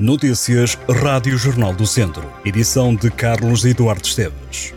Notícias Rádio Jornal do Centro. Edição de Carlos Eduardo Esteves.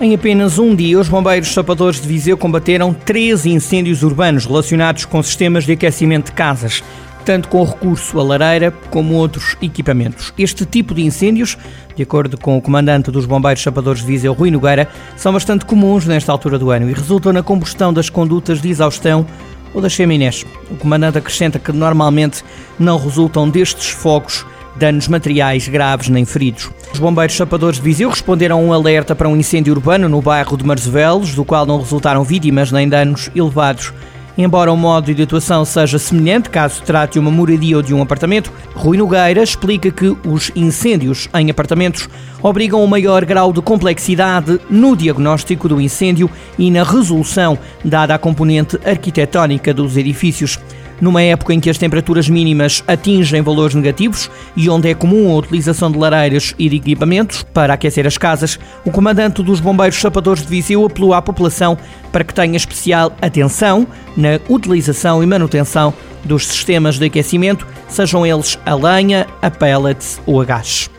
Em apenas um dia, os bombeiros sapadores de Viseu combateram 13 incêndios urbanos relacionados com sistemas de aquecimento de casas, tanto com recurso à lareira como outros equipamentos. Este tipo de incêndios, de acordo com o comandante dos bombeiros sapadores de Viseu, Rui Nogueira, são bastante comuns nesta altura do ano e resultam na combustão das condutas de exaustão ou das chaminés. O comandante acrescenta que normalmente não resultam destes fogos danos materiais graves nem feridos. Os bombeiros chapadores de Viseu responderam a um alerta para um incêndio urbano no bairro de Marzevelos, do qual não resultaram vítimas nem danos elevados. Embora o modo de atuação seja semelhante, caso trate uma moradia ou de um apartamento, Rui Nogueira explica que os incêndios em apartamentos obrigam um maior grau de complexidade no diagnóstico do incêndio e na resolução, dada a componente arquitetónica dos edifícios numa época em que as temperaturas mínimas atingem valores negativos e onde é comum a utilização de lareiras e de equipamentos para aquecer as casas, o comandante dos Bombeiros Chapadores de Viseu apelou à população para que tenha especial atenção na utilização e manutenção dos sistemas de aquecimento, sejam eles a lenha, a pellets ou a gás.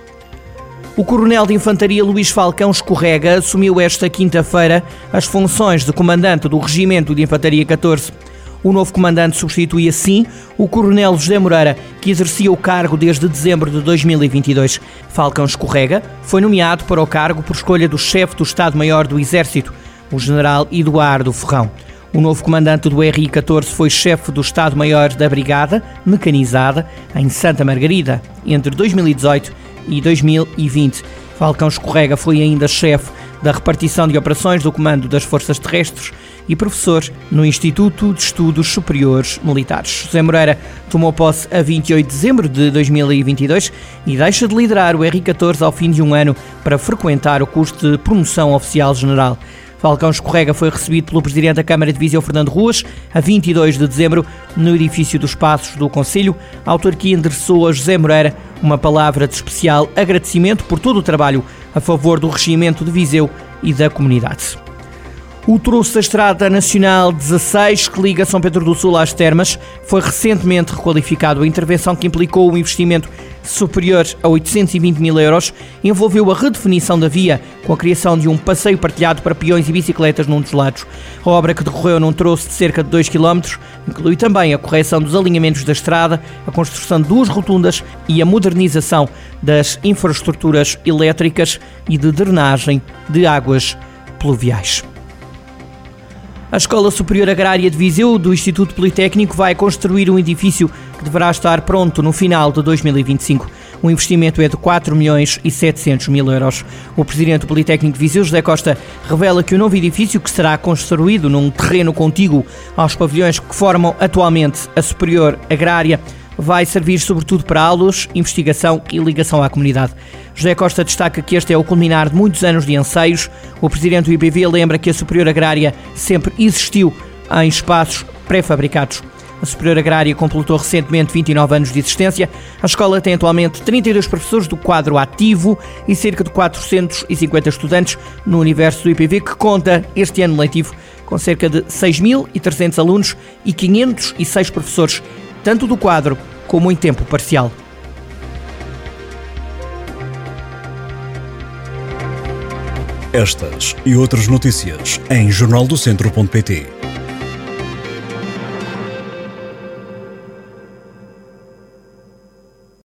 O coronel de Infantaria Luís Falcão Escorrega assumiu esta quinta-feira as funções de comandante do Regimento de Infantaria 14. O novo comandante substitui assim o Coronel José Moreira, que exercia o cargo desde dezembro de 2022. Falcão Escorrega foi nomeado para o cargo por escolha do chefe do Estado-Maior do Exército, o General Eduardo Ferrão. O novo comandante do RI-14 foi chefe do Estado-Maior da Brigada Mecanizada em Santa Margarida entre 2018 e 2020. Falcão Escorrega foi ainda chefe da repartição de operações do Comando das Forças Terrestres e professor no Instituto de Estudos Superiores Militares. José Moreira tomou posse a 28 de dezembro de 2022 e deixa de liderar o R14 ao fim de um ano para frequentar o curso de promoção oficial general. Falcão Escorrega foi recebido pelo Presidente da Câmara de Viseu, Fernando Ruas, a 22 de dezembro, no edifício dos Passos do Conselho. A autarquia endereçou a José Moreira uma palavra de especial agradecimento por todo o trabalho a favor do regimento de Viseu e da comunidade. O troço da Estrada Nacional 16, que liga São Pedro do Sul às termas, foi recentemente requalificado. A intervenção que implicou um investimento superior a 820 mil euros envolveu a redefinição da via, com a criação de um passeio partilhado para peões e bicicletas num dos lados. A obra, que decorreu num troço de cerca de 2 km, inclui também a correção dos alinhamentos da estrada, a construção de duas rotundas e a modernização das infraestruturas elétricas e de drenagem de águas pluviais. A Escola Superior Agrária de Viseu do Instituto Politécnico vai construir um edifício que deverá estar pronto no final de 2025. O investimento é de 4 milhões e 700 mil euros. O presidente do Politécnico de Viseu, José Costa, revela que o novo edifício, que será construído num terreno contíguo aos pavilhões que formam atualmente a Superior Agrária, vai servir sobretudo para aulas, investigação e ligação à comunidade. José Costa destaca que este é o culminar de muitos anos de anseios. O presidente do IPV lembra que a Superior Agrária sempre existiu em espaços pré-fabricados. Superior Agrária completou recentemente 29 anos de existência. A escola tem atualmente 32 professores do quadro ativo e cerca de 450 estudantes no universo do IPV, que conta este ano letivo com cerca de 6.300 alunos e 506 professores tanto do quadro como em tempo parcial. Estas e outras notícias em jornaldocentro.pt.